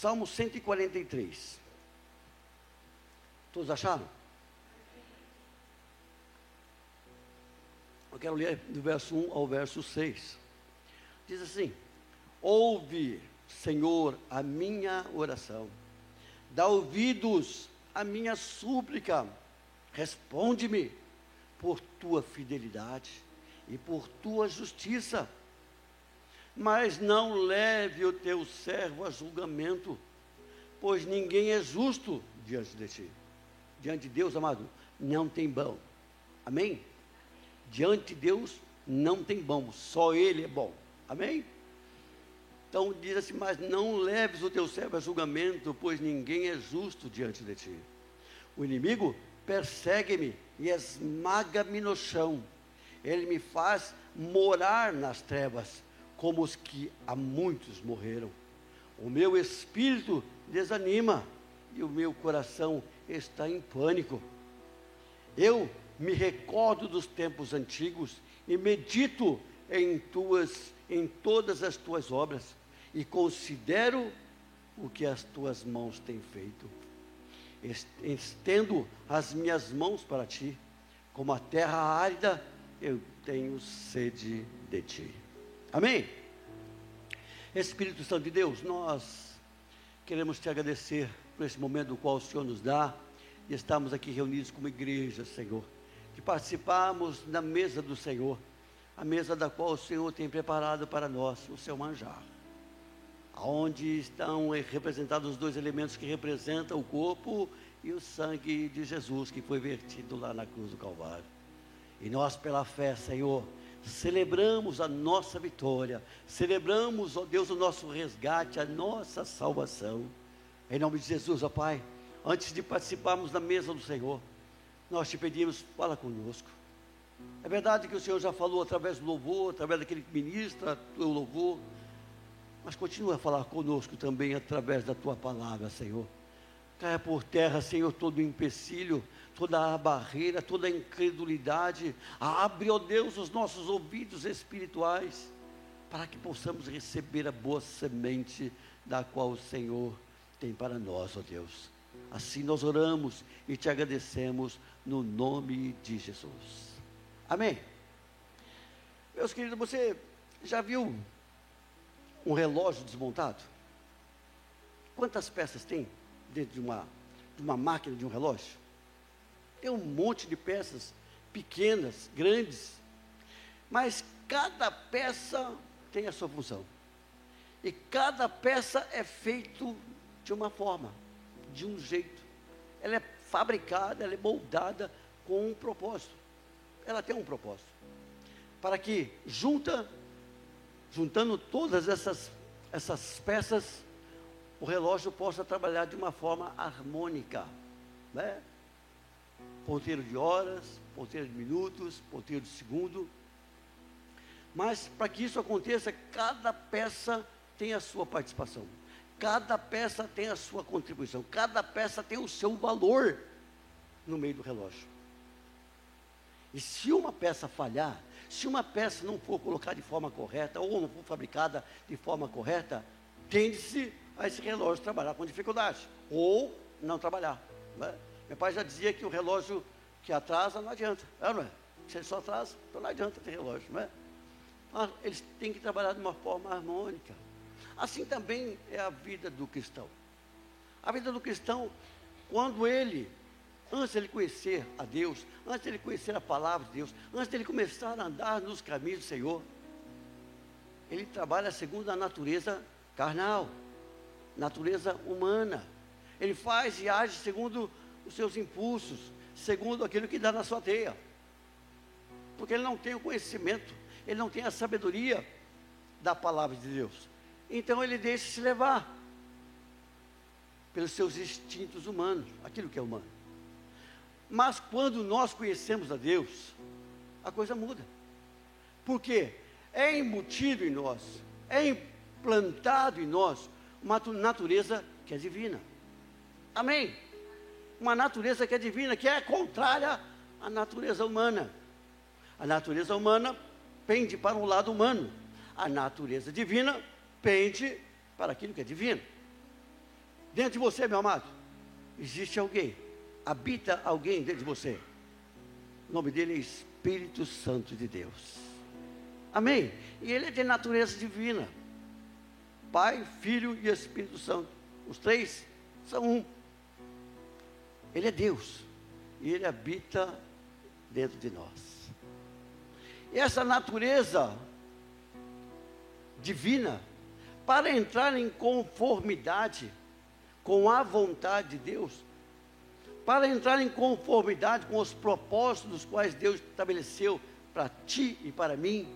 Salmo 143. Todos acharam? Eu quero ler do verso 1 ao verso 6. Diz assim: Ouve, Senhor, a minha oração, dá ouvidos à minha súplica, responde-me por tua fidelidade e por tua justiça. Mas não leve o teu servo a julgamento, pois ninguém é justo diante de ti. Diante de Deus, amado, não tem bom. Amém? Diante de Deus não tem bom, só Ele é bom. Amém? Então diz assim: Mas não leves o teu servo a julgamento, pois ninguém é justo diante de ti. O inimigo persegue-me e esmaga-me no chão. Ele me faz morar nas trevas, como os que há muitos morreram. O meu espírito desanima e o meu coração está em pânico. Eu me recordo dos tempos antigos e medito em tuas em todas as tuas obras e considero o que as tuas mãos têm feito. Estendo as minhas mãos para ti, como a terra árida, eu tenho sede de ti. Amém? Espírito Santo de Deus, nós queremos te agradecer por esse momento do qual o Senhor nos dá e estamos aqui reunidos como igreja, Senhor, que participamos da mesa do Senhor, a mesa da qual o Senhor tem preparado para nós, o seu manjar onde estão representados os dois elementos que representam o corpo e o sangue de Jesus que foi vertido lá na cruz do Calvário. E nós, pela fé, Senhor, celebramos a nossa vitória, celebramos, ó Deus, o nosso resgate, a nossa salvação. Em nome de Jesus, ó Pai, antes de participarmos da mesa do Senhor, nós te pedimos, fala conosco. É verdade que o Senhor já falou através do louvor, através daquele que ministra o louvor, mas continua a falar conosco também através da tua palavra, Senhor. Caia por terra, Senhor, todo o empecilho, toda a barreira, toda a incredulidade. Abre, ó Deus, os nossos ouvidos espirituais, para que possamos receber a boa semente da qual o Senhor tem para nós, ó Deus. Assim nós oramos e te agradecemos no nome de Jesus. Amém. Meus queridos, você já viu um relógio desmontado? Quantas peças tem dentro de uma, de uma máquina de um relógio? Tem um monte de peças pequenas, grandes, mas cada peça tem a sua função. E cada peça é feito de uma forma, de um jeito. Ela é fabricada, ela é moldada com um propósito. Ela tem um propósito. Para que junta juntando todas essas, essas peças, o relógio possa trabalhar de uma forma harmônica. Né? Ponteiro de horas, ponteiro de minutos, ponteiro de segundo. Mas para que isso aconteça, cada peça tem a sua participação. Cada peça tem a sua contribuição. Cada peça tem o seu valor no meio do relógio. E se uma peça falhar, se uma peça não for colocada de forma correta ou não for fabricada de forma correta, tende-se a esse relógio trabalhar com dificuldade ou não trabalhar. Né? Meu pai já dizia que o relógio que atrasa não adianta, é, não é? Se ele só atrasa, então não adianta ter relógio, não é? Mas eles têm que trabalhar de uma forma harmônica. Assim também é a vida do cristão. A vida do cristão, quando ele Antes de ele conhecer a Deus, antes de ele conhecer a palavra de Deus, antes de ele começar a andar nos caminhos do Senhor, ele trabalha segundo a natureza carnal, natureza humana. Ele faz e age segundo os seus impulsos, segundo aquilo que dá na sua teia. Porque ele não tem o conhecimento, ele não tem a sabedoria da palavra de Deus. Então ele deixa se levar pelos seus instintos humanos, aquilo que é humano. Mas quando nós conhecemos a Deus, a coisa muda. Porque é embutido em nós, é implantado em nós uma natureza que é divina. Amém? Uma natureza que é divina, que é contrária à natureza humana. A natureza humana pende para um lado humano. A natureza divina pende para aquilo que é divino. Dentro de você, meu amado, existe alguém, habita alguém dentro de você. O nome dele é Espírito Santo de Deus. Amém? E ele é de natureza divina. Pai, Filho e Espírito Santo. Os três são um. Ele é Deus. E ele habita dentro de nós. E essa natureza divina, para entrar em conformidade com a vontade de Deus, para entrar em conformidade com os propósitos dos quais Deus estabeleceu para ti e para mim,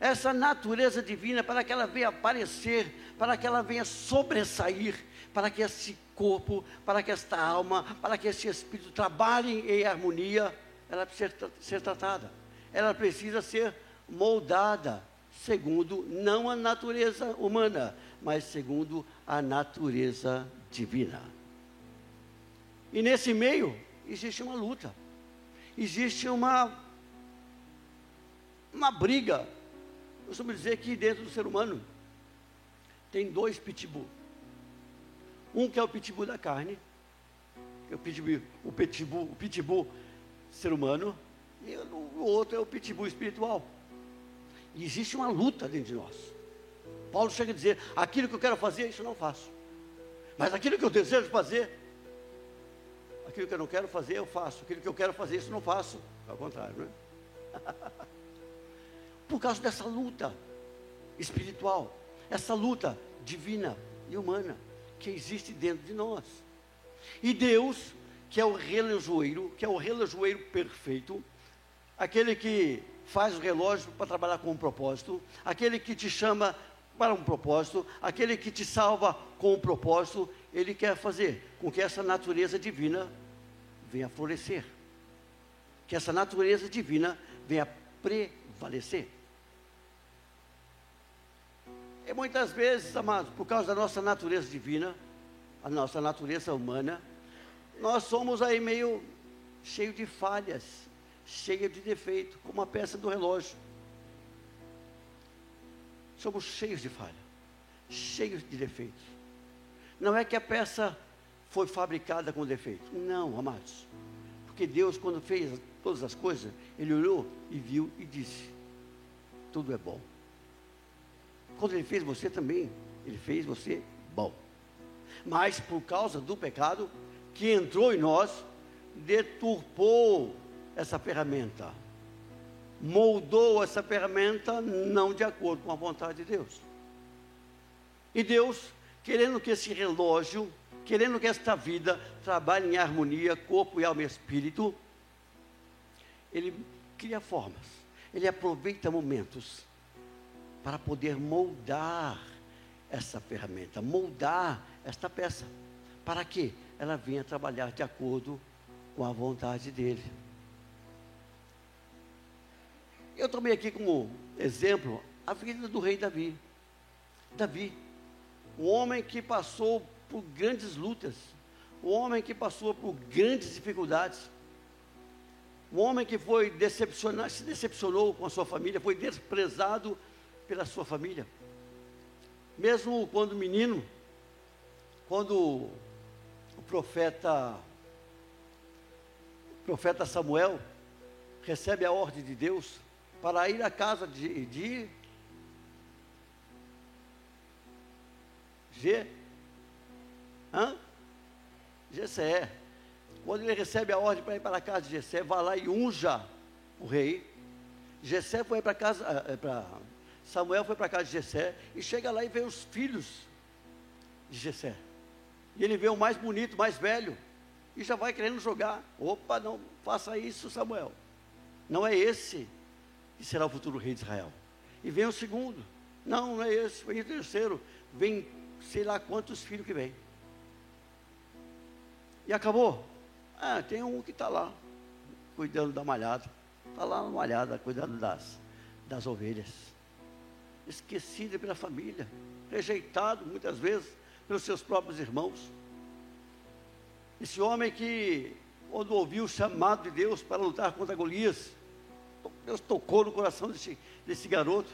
essa natureza divina, para que ela venha aparecer, para que ela venha sobressair, para que esse corpo, para que esta alma, para que esse espírito trabalhem em harmonia, ela precisa ser tratada, ela precisa ser moldada, segundo não a natureza humana, mas segundo a natureza divina. E nesse meio existe uma luta, existe uma uma briga. Eu costumo dizer que dentro do ser humano tem dois pitbull. Um que é o pitbull da carne, é o pitbull, o pitbull, o pitbull ser humano, e o outro é o pitbull espiritual. E existe uma luta dentro de nós. Paulo chega a dizer: aquilo que eu quero fazer, isso eu não faço. Mas aquilo que eu desejo fazer, aquilo que eu não quero fazer, eu faço. Aquilo que eu quero fazer, isso eu não faço. Ao contrário, não é? Por causa dessa luta espiritual, essa luta divina e humana que existe dentro de nós. E Deus, que é o relojoeiro, que é o relojoeiro perfeito, aquele que faz o relógio para trabalhar com um propósito, aquele que te chama para um propósito, aquele que te salva com um propósito, ele quer fazer com que essa natureza divina venha florescer, que essa natureza divina venha prevalecer. E muitas vezes, amados, por causa da nossa natureza divina, a nossa natureza humana, nós somos aí meio cheio de falhas, cheio de defeito, como a peça do relógio. Somos cheios de falha, cheios de defeitos. Não é que a peça foi fabricada com defeito. Não, amados. Porque Deus, quando fez todas as coisas, Ele olhou e viu e disse: tudo é bom. Quando ele fez você também, ele fez você bom. Mas por causa do pecado que entrou em nós, deturpou essa ferramenta. Moldou essa ferramenta não de acordo com a vontade de Deus. E Deus, querendo que esse relógio, querendo que esta vida trabalhe em harmonia, corpo e alma e espírito, ele cria formas, ele aproveita momentos para poder moldar essa ferramenta, moldar esta peça, para que ela venha trabalhar de acordo com a vontade dele. Eu tomei aqui como exemplo a vida do rei Davi. Davi, um homem que passou por grandes lutas, um homem que passou por grandes dificuldades, um homem que foi decepcionado, se decepcionou com a sua família, foi desprezado pela sua família. Mesmo quando menino, quando o profeta o profeta Samuel recebe a ordem de Deus para ir à casa de, de G, hã? Gessé. Quando ele recebe a ordem para ir para a casa de Gessé, vai lá e unja o rei. Gessé foi para casa, eh, para Samuel foi para casa de Jessé e chega lá e vê os filhos de Jessé. E ele vê o mais bonito, mais velho, e já vai querendo jogar. Opa, não faça isso, Samuel. Não é esse que será o futuro rei de Israel. E vem o segundo. Não, não é esse. Vem o terceiro. Vem sei lá quantos filhos que vem. E acabou. Ah, tem um que está lá, cuidando da malhada. Está lá na malhada, cuidando das, das ovelhas esquecido pela família, rejeitado muitas vezes pelos seus próprios irmãos. Esse homem que, quando ouviu o chamado de Deus para lutar contra Golias, Deus tocou no coração desse, desse garoto,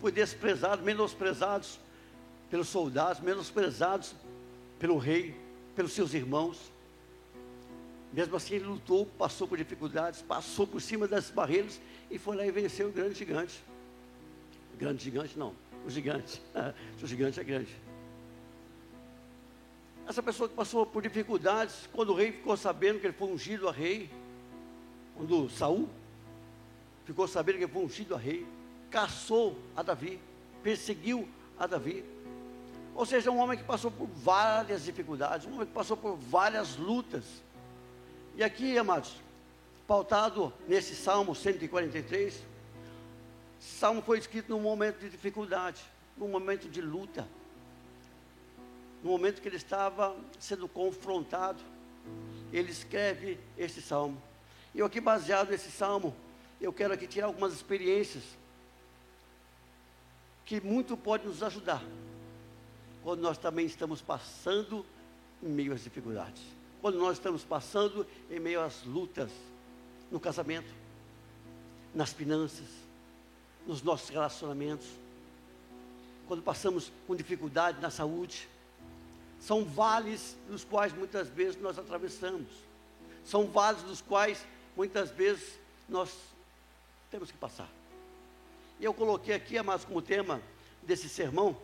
foi desprezado, menosprezado pelos soldados, menosprezados pelo rei, pelos seus irmãos. Mesmo assim, ele lutou, passou por dificuldades, passou por cima das barreiras e foi lá e venceu o grande gigante. Grande gigante, não, o gigante. o gigante é grande. Essa pessoa que passou por dificuldades, quando o rei ficou sabendo que ele foi ungido a rei, quando Saul ficou sabendo que ele foi ungido a rei, caçou a Davi, perseguiu a Davi. Ou seja, um homem que passou por várias dificuldades, um homem que passou por várias lutas. E aqui, amados, pautado nesse Salmo 143, esse salmo foi escrito num momento de dificuldade, num momento de luta, no momento que ele estava sendo confrontado. Ele escreve esse salmo. E eu aqui, baseado nesse salmo, eu quero aqui tirar algumas experiências que muito pode nos ajudar quando nós também estamos passando em meio às dificuldades, quando nós estamos passando em meio às lutas no casamento, nas finanças, nos nossos relacionamentos, quando passamos com dificuldade na saúde. São vales dos quais muitas vezes nós atravessamos. São vales dos quais muitas vezes nós temos que passar. E eu coloquei aqui, amados, como tema desse sermão,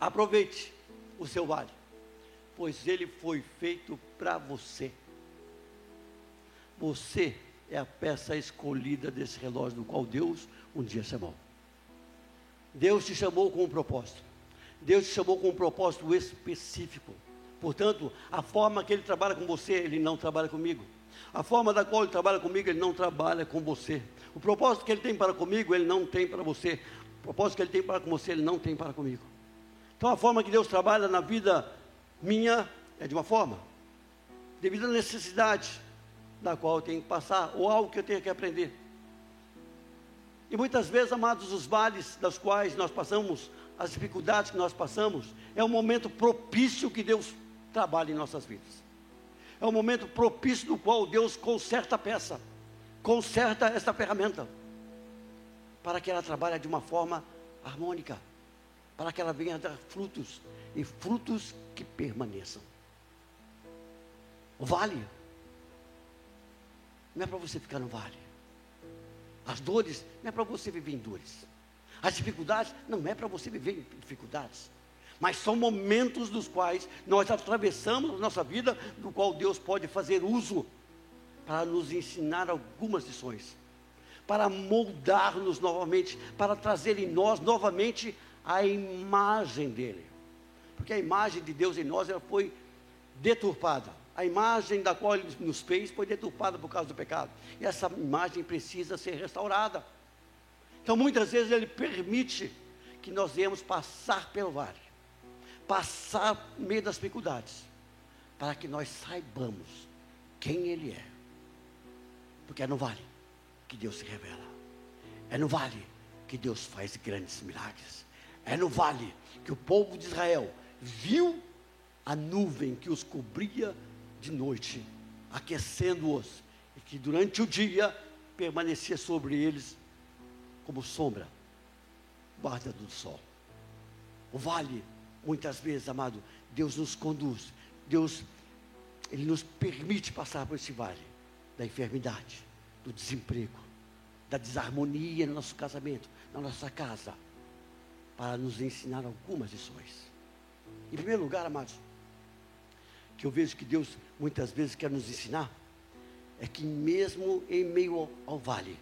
aproveite o seu vale, pois ele foi feito para você. Você é a peça escolhida desse relógio, do qual Deus um dia chamou. Deus te chamou com um propósito. Deus te chamou com um propósito específico. Portanto, a forma que Ele trabalha com você, Ele não trabalha comigo. A forma da qual Ele trabalha comigo, Ele não trabalha com você. O propósito que Ele tem para comigo, Ele não tem para você. O propósito que Ele tem para com você, Ele não tem para comigo. Então, a forma que Deus trabalha na vida minha é de uma forma, devido à necessidade da qual eu tenho que passar, ou algo que eu tenho que aprender. E muitas vezes, amados, os vales das quais nós passamos, as dificuldades que nós passamos, é um momento propício que Deus trabalha em nossas vidas. É um momento propício no qual Deus conserta a peça, conserta esta ferramenta, para que ela trabalhe de uma forma harmônica, para que ela venha a dar frutos, e frutos que permaneçam. O vale não é para você ficar no vale. As dores não é para você viver em dores. As dificuldades não é para você viver em dificuldades. Mas são momentos dos quais nós atravessamos nossa vida, do qual Deus pode fazer uso para nos ensinar algumas lições, para moldar-nos novamente, para trazer em nós novamente a imagem dele. Porque a imagem de Deus em nós ela foi deturpada. A imagem da qual ele nos fez foi deturpada por causa do pecado. E essa imagem precisa ser restaurada. Então muitas vezes ele permite que nós venhamos passar pelo vale, passar no meio das dificuldades, para que nós saibamos quem ele é. Porque é no vale que Deus se revela. É no vale que Deus faz grandes milagres. É no vale que o povo de Israel viu a nuvem que os cobria de noite, aquecendo-os, e que durante o dia permanecia sobre eles como sombra, guarda do sol. O vale, muitas vezes, amado, Deus nos conduz, Deus, Ele nos permite passar por esse vale da enfermidade, do desemprego, da desarmonia no nosso casamento, na nossa casa, para nos ensinar algumas lições. Em primeiro lugar, amados, que eu vejo que Deus muitas vezes quer nos ensinar é que mesmo em meio ao, ao vale,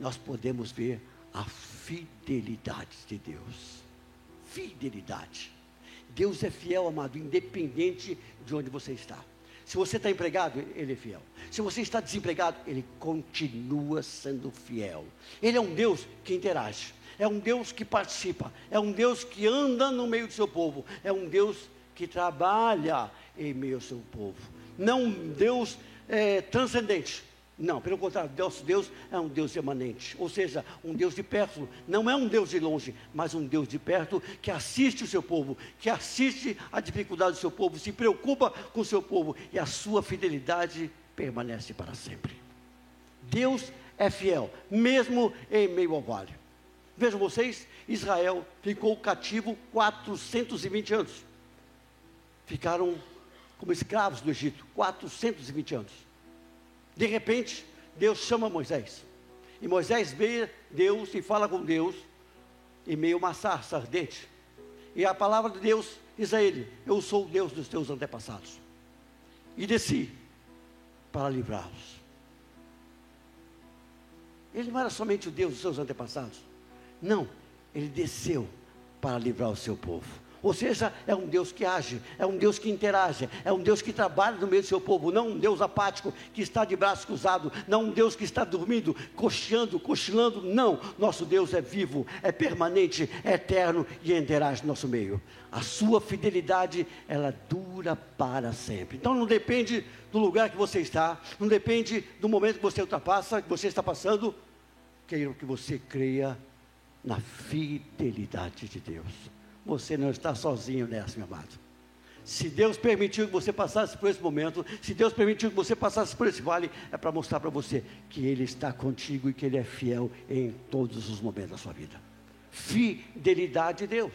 nós podemos ver a fidelidade de Deus. Fidelidade. Deus é fiel, amado, independente de onde você está. Se você está empregado, Ele é fiel. Se você está desempregado, Ele continua sendo fiel. Ele é um Deus que interage. É um Deus que participa. É um Deus que anda no meio do seu povo. É um Deus que trabalha em meio ao seu povo. Não Deus é, transcendente. Não, pelo contrário, Deus, Deus é um Deus emanente, ou seja, um Deus de perto, não é um Deus de longe, mas um Deus de perto que assiste o seu povo, que assiste a dificuldade do seu povo, se preocupa com o seu povo e a sua fidelidade permanece para sempre. Deus é fiel, mesmo em meio ao vale. Vejam vocês, Israel ficou cativo 420 anos. Ficaram como escravos do Egito, 420 anos. De repente, Deus chama Moisés. E Moisés vê Deus e fala com Deus em meio a uma sarça ardente. E a palavra de Deus diz a ele: Eu sou o Deus dos teus antepassados. E desci para livrá-los. Ele não era somente o Deus dos seus antepassados. Não, ele desceu para livrar o seu povo. Ou seja, é um Deus que age, é um Deus que interage, é um Deus que trabalha no meio do seu povo, não um Deus apático que está de braço cruzado, não um Deus que está dormindo, cocheando, cochilando, não. Nosso Deus é vivo, é permanente, é eterno e interage no nosso meio. A sua fidelidade, ela dura para sempre. Então não depende do lugar que você está, não depende do momento que você ultrapassa, que você está passando, quero que você creia na fidelidade de Deus. Você não está sozinho nessa, meu amado. Se Deus permitiu que você passasse por esse momento, se Deus permitiu que você passasse por esse vale, é para mostrar para você que Ele está contigo e que Ele é fiel em todos os momentos da sua vida. Fidelidade de Deus.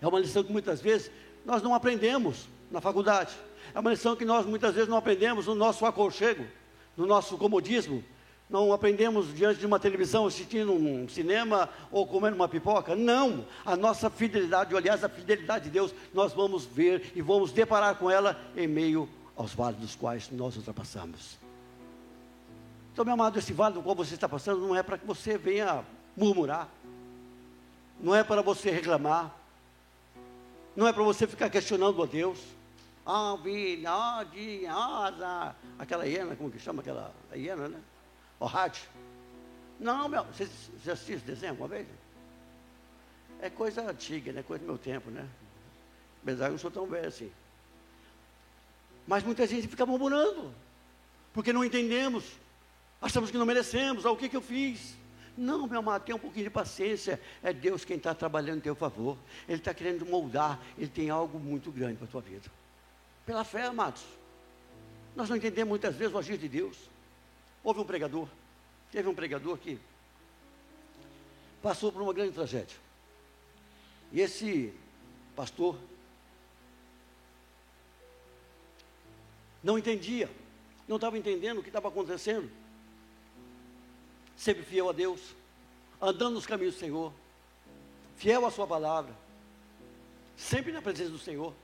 É uma lição que muitas vezes nós não aprendemos na faculdade. É uma lição que nós muitas vezes não aprendemos no nosso aconchego, no nosso comodismo, não aprendemos diante de uma televisão, assistindo um cinema ou comendo uma pipoca. Não. A nossa fidelidade, aliás, a fidelidade de Deus, nós vamos ver e vamos deparar com ela em meio aos vales dos quais nós ultrapassamos. Então, meu amado, esse vale do qual você está passando não é para que você venha murmurar, não é para você reclamar, não é para você ficar questionando a Deus. Ah, vida, ah, dia, ah, aquela hiena, como que chama aquela hiena, né? O rádio. Não, meu, você, você assistiu esse desenho alguma vez? É coisa antiga, né? Coisa do meu tempo, né? Apesar que eu não sou tão velho assim. Mas muita gente fica murmurando, porque não entendemos, achamos que não merecemos, ah, o que, que eu fiz? Não, meu amado, tenha um pouquinho de paciência. É Deus quem está trabalhando em teu favor. Ele está querendo moldar. Ele tem algo muito grande para a tua vida. Pela fé, amados. Nós não entendemos muitas vezes o agir de Deus. Houve um pregador, teve um pregador que passou por uma grande tragédia. E esse pastor não entendia, não estava entendendo o que estava acontecendo. Sempre fiel a Deus, andando nos caminhos do Senhor, fiel à Sua palavra, sempre na presença do Senhor,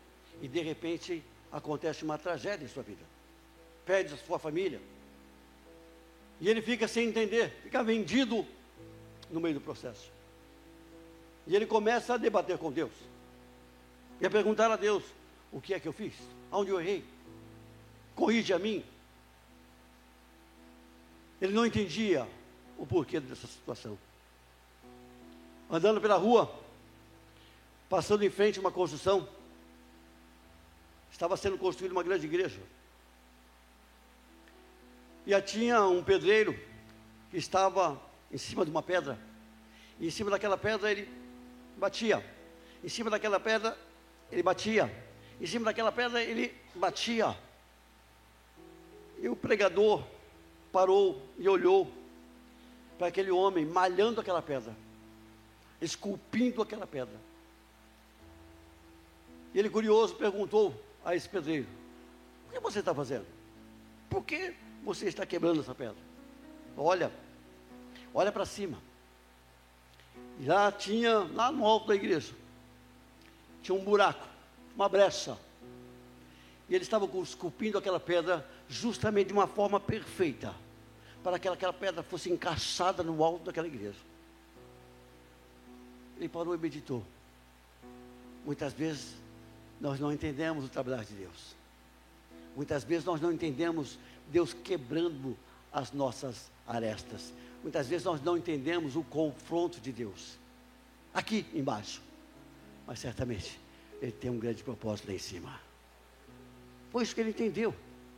e de repente acontece uma tragédia em sua vida. Perde a sua família, e ele fica sem entender, fica vendido no meio do processo. E ele começa a debater com Deus. E a perguntar a Deus: o que é que eu fiz? Aonde eu errei? Corrige a mim. Ele não entendia o porquê dessa situação. Andando pela rua, passando em frente a uma construção, estava sendo construída uma grande igreja. E tinha um pedreiro que estava em cima de uma pedra. E em cima daquela pedra ele batia. Em cima daquela pedra ele batia. Em cima daquela pedra ele batia. E o pregador parou e olhou para aquele homem malhando aquela pedra, esculpindo aquela pedra. E ele, curioso, perguntou a esse pedreiro: O que você está fazendo? Por que você está quebrando essa pedra. Olha, olha para cima. E lá tinha, lá no alto da igreja, tinha um buraco, uma brecha. E eles estavam esculpindo aquela pedra justamente de uma forma perfeita, para que aquela pedra fosse encaixada no alto daquela igreja. Ele parou e meditou. Muitas vezes nós não entendemos o trabalho de Deus. Muitas vezes nós não entendemos Deus quebrando as nossas arestas. Muitas vezes nós não entendemos o confronto de Deus. Aqui embaixo. Mas certamente Ele tem um grande propósito lá em cima. Foi isso que ele entendeu.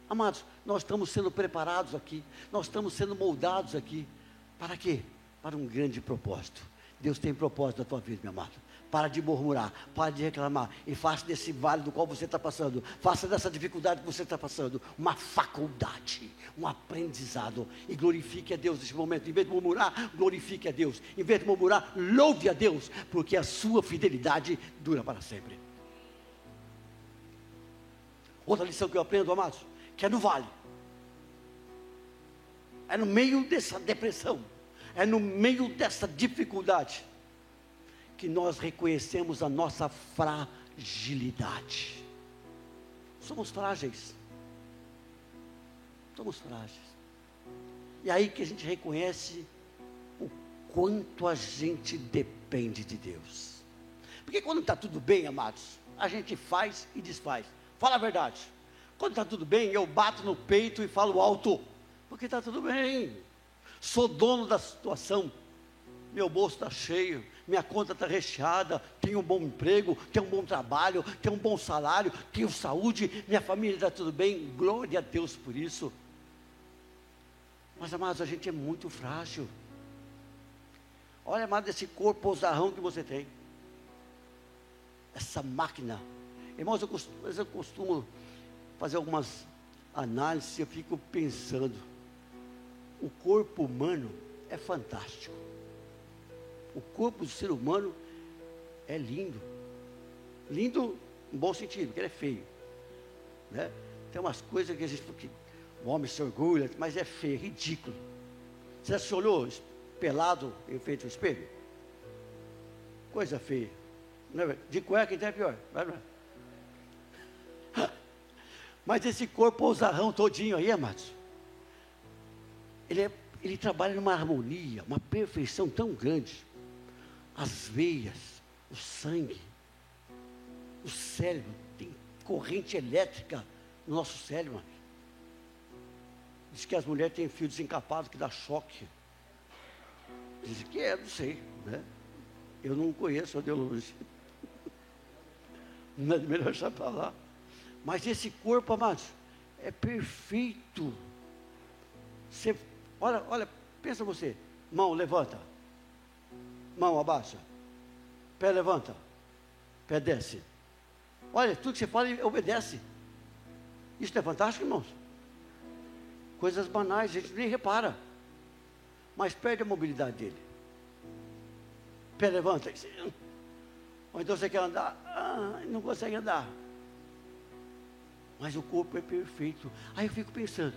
Amados, nós estamos sendo preparados aqui, nós estamos sendo moldados aqui. Para quê? Para um grande propósito. Deus tem propósito na tua vida, meu amado. Para de murmurar, para de reclamar. E faça desse vale do qual você está passando, faça dessa dificuldade que você está passando, uma faculdade, um aprendizado. E glorifique a Deus nesse momento. Em vez de murmurar, glorifique a Deus. Em vez de murmurar, louve a Deus, porque a sua fidelidade dura para sempre. Outra lição que eu aprendo, amados, que é no vale. É no meio dessa depressão, é no meio dessa dificuldade que nós reconhecemos a nossa fragilidade. Somos frágeis. Somos frágeis. E aí que a gente reconhece o quanto a gente depende de Deus. Porque quando está tudo bem, amados, a gente faz e desfaz. Fala a verdade. Quando está tudo bem, eu bato no peito e falo alto, porque está tudo bem. Sou dono da situação. Meu bolso está cheio, minha conta está recheada, tenho um bom emprego, tenho um bom trabalho, tenho um bom salário, tenho saúde, minha família está tudo bem, glória a Deus por isso. Mas, amados, a gente é muito frágil. Olha, amado, esse corpo osarrão que você tem. Essa máquina. Irmãos, eu costumo, eu costumo fazer algumas análises eu fico pensando. O corpo humano é fantástico. O corpo do ser humano é lindo. Lindo no bom sentido, porque ele é feio. Né? Tem umas coisas que a gente o homem se orgulha, mas é feio, é ridículo. Você já se olhou pelado em frente ao espelho? Coisa feia. É de cueca então é pior. Mas esse corpo ousarrão todinho aí, amados, ele, é, ele trabalha numa harmonia, uma perfeição tão grande as veias, o sangue, o cérebro, tem corrente elétrica no nosso cérebro. Diz que as mulheres têm fio desencapado que dá choque. Diz que é, não sei, né? Eu não conheço a radiologia. Não é melhor deixar para lá. Mas esse corpo, amados, é perfeito. Você, olha, olha, pensa você. Mão, levanta. Mão abaixa. Pé levanta. Pé desce. Olha, tudo que você fala, obedece. Isso é fantástico, irmãos. Coisas banais, a gente nem repara. Mas perde a mobilidade dele. Pé levanta. Ou então você quer andar, ah, não consegue andar. Mas o corpo é perfeito. Aí eu fico pensando,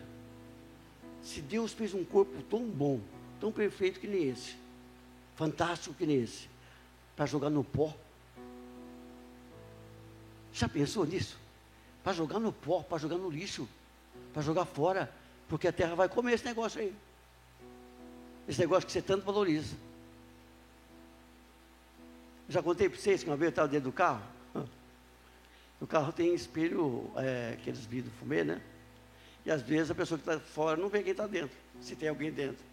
se Deus fez um corpo tão bom, tão perfeito que nem esse, fantástico que nem esse, para jogar no pó. Já pensou nisso? Para jogar no pó, para jogar no lixo, para jogar fora, porque a terra vai comer esse negócio aí. Esse negócio que você tanto valoriza. Já contei para vocês que uma vez eu estava dentro do carro. O carro tem espelho, é, aqueles vidros fumê, né? E às vezes a pessoa que está fora não vê quem está dentro, se tem alguém dentro.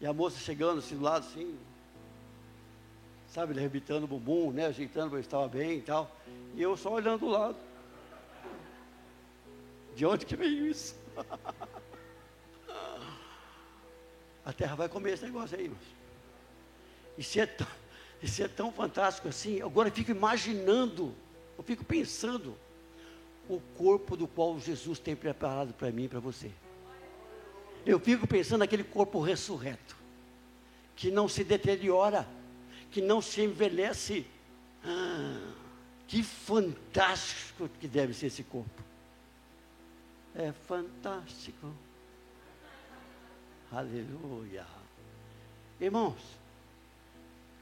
E a moça chegando assim do lado, assim, sabe, arrebitando o bumbum, né, ajeitando para estava bem e tal. E eu só olhando do lado. De onde que veio isso? a terra vai comer esse negócio aí, irmãos. Se é tão, se é tão fantástico assim, agora eu fico imaginando, eu fico pensando o corpo do qual Jesus tem preparado para mim e para você. Eu fico pensando naquele corpo ressurreto, que não se deteriora, que não se envelhece. Ah, que fantástico que deve ser esse corpo. É fantástico. Aleluia. Irmãos,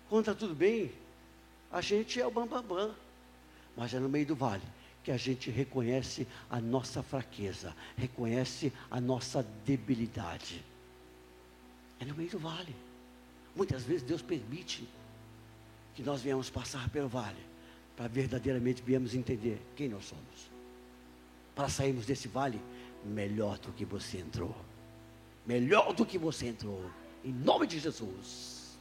quando está tudo bem, a gente é o bambambam. Bam, bam, mas é no meio do vale que a gente reconhece a nossa fraqueza, reconhece a nossa debilidade. É no meio do vale. Muitas vezes Deus permite que nós venhamos passar pelo vale, para verdadeiramente viemos entender quem nós somos. Para sairmos desse vale melhor do que você entrou. Melhor do que você entrou. Em nome de Jesus.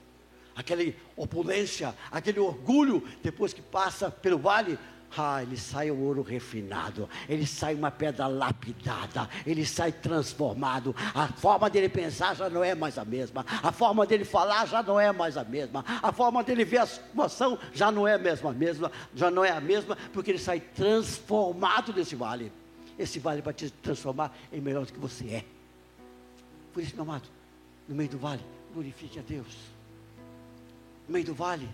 Aquela opulência, aquele orgulho, depois que passa pelo vale, Ah, ele sai o ouro refinado, ele sai uma pedra lapidada, ele sai transformado. A forma dele pensar já não é mais a mesma, a forma dele falar já não é mais a mesma, a forma dele ver a situação já não é a mesma, mesma já não é a mesma, porque ele sai transformado desse vale. Esse vale vai te transformar em melhor do que você é. Por isso, meu amado, no meio do vale, glorifique a Deus. No meio do vale,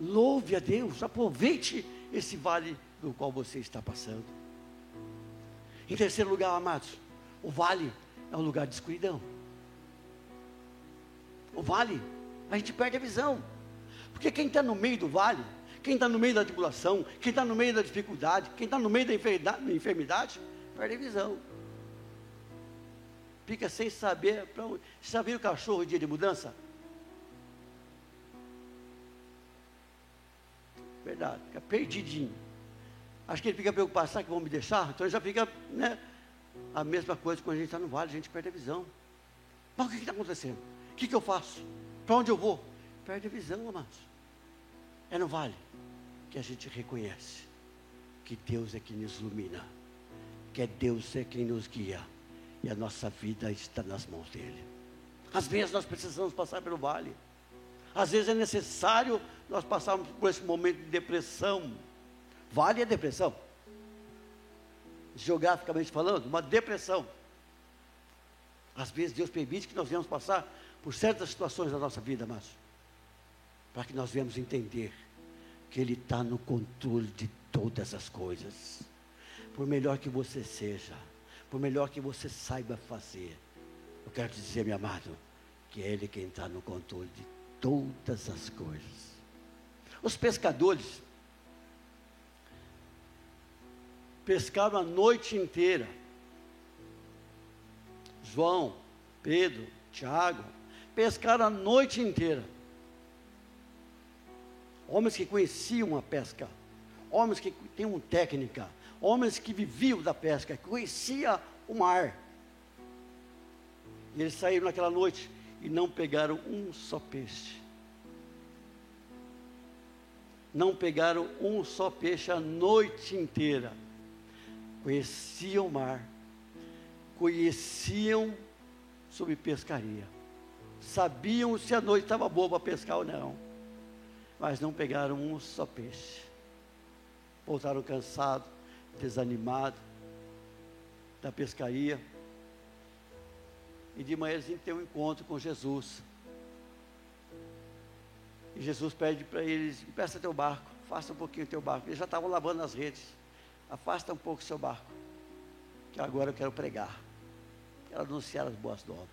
louve a Deus, aproveite esse vale do qual você está passando. Em terceiro lugar, amados, o vale é um lugar de escuridão. O vale, a gente perde a visão. Porque quem está no meio do vale, quem está no meio da tribulação, quem está no meio da dificuldade, quem está no meio da enfermidade, perde a visão. Fica sem saber para onde. Já viu o cachorro dia de mudança? Verdade, fica perdidinho. Acho que ele fica preocupado, será que vão me deixar? Então ele já fica, né? A mesma coisa quando a gente está no vale, a gente perde a visão. Mas o que está acontecendo? O que, que eu faço? Para onde eu vou? Perde a visão, amados. É no vale que a gente reconhece que Deus é quem nos ilumina, que é Deus é quem nos guia, e a nossa vida está nas mãos dele. Às vezes nós precisamos passar pelo vale. Às vezes é necessário nós passarmos por esse momento de depressão. Vale a depressão. Geograficamente falando, uma depressão. Às vezes Deus permite que nós venhamos passar por certas situações da nossa vida, mas para que nós venhamos entender que Ele está no controle de todas as coisas. Por melhor que você seja, por melhor que você saiba fazer, eu quero dizer, meu amado, que é Ele quem está no controle de todas as coisas. Os pescadores pescaram a noite inteira. João, Pedro, Tiago, pescaram a noite inteira. Homens que conheciam a pesca, homens que tinham técnica, homens que viviam da pesca, que conheciam o mar. E eles saíram naquela noite e não pegaram um só peixe. Não pegaram um só peixe a noite inteira. Conheciam o mar, conheciam sobre pescaria, sabiam se a noite estava boa para pescar ou não, mas não pegaram um só peixe. Voltaram cansados, desanimados da pescaria e de manhã eles têm um encontro com Jesus. E Jesus pede para eles, peça teu barco, faça um pouquinho teu barco. Eles já estavam lavando as redes. Afasta um pouco o seu barco. Que agora eu quero pregar. Quero anunciar as boas novas.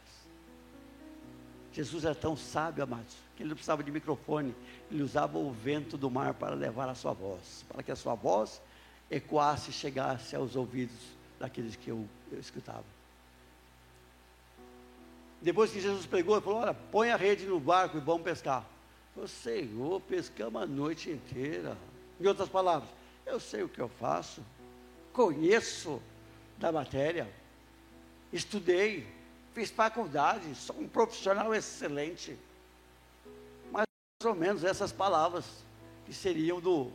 Jesus era tão sábio, amados, que ele não precisava de microfone. Ele usava o vento do mar para levar a sua voz. Para que a sua voz ecoasse e chegasse aos ouvidos daqueles que eu, eu escutava. Depois que Jesus pregou, ele falou: Olha, põe a rede no barco e vamos pescar. Falei, Senhor, pescamos a noite inteira. Em outras palavras, eu sei o que eu faço, conheço da matéria, estudei, fiz faculdade, sou um profissional excelente. Mais ou menos essas palavras que seriam do,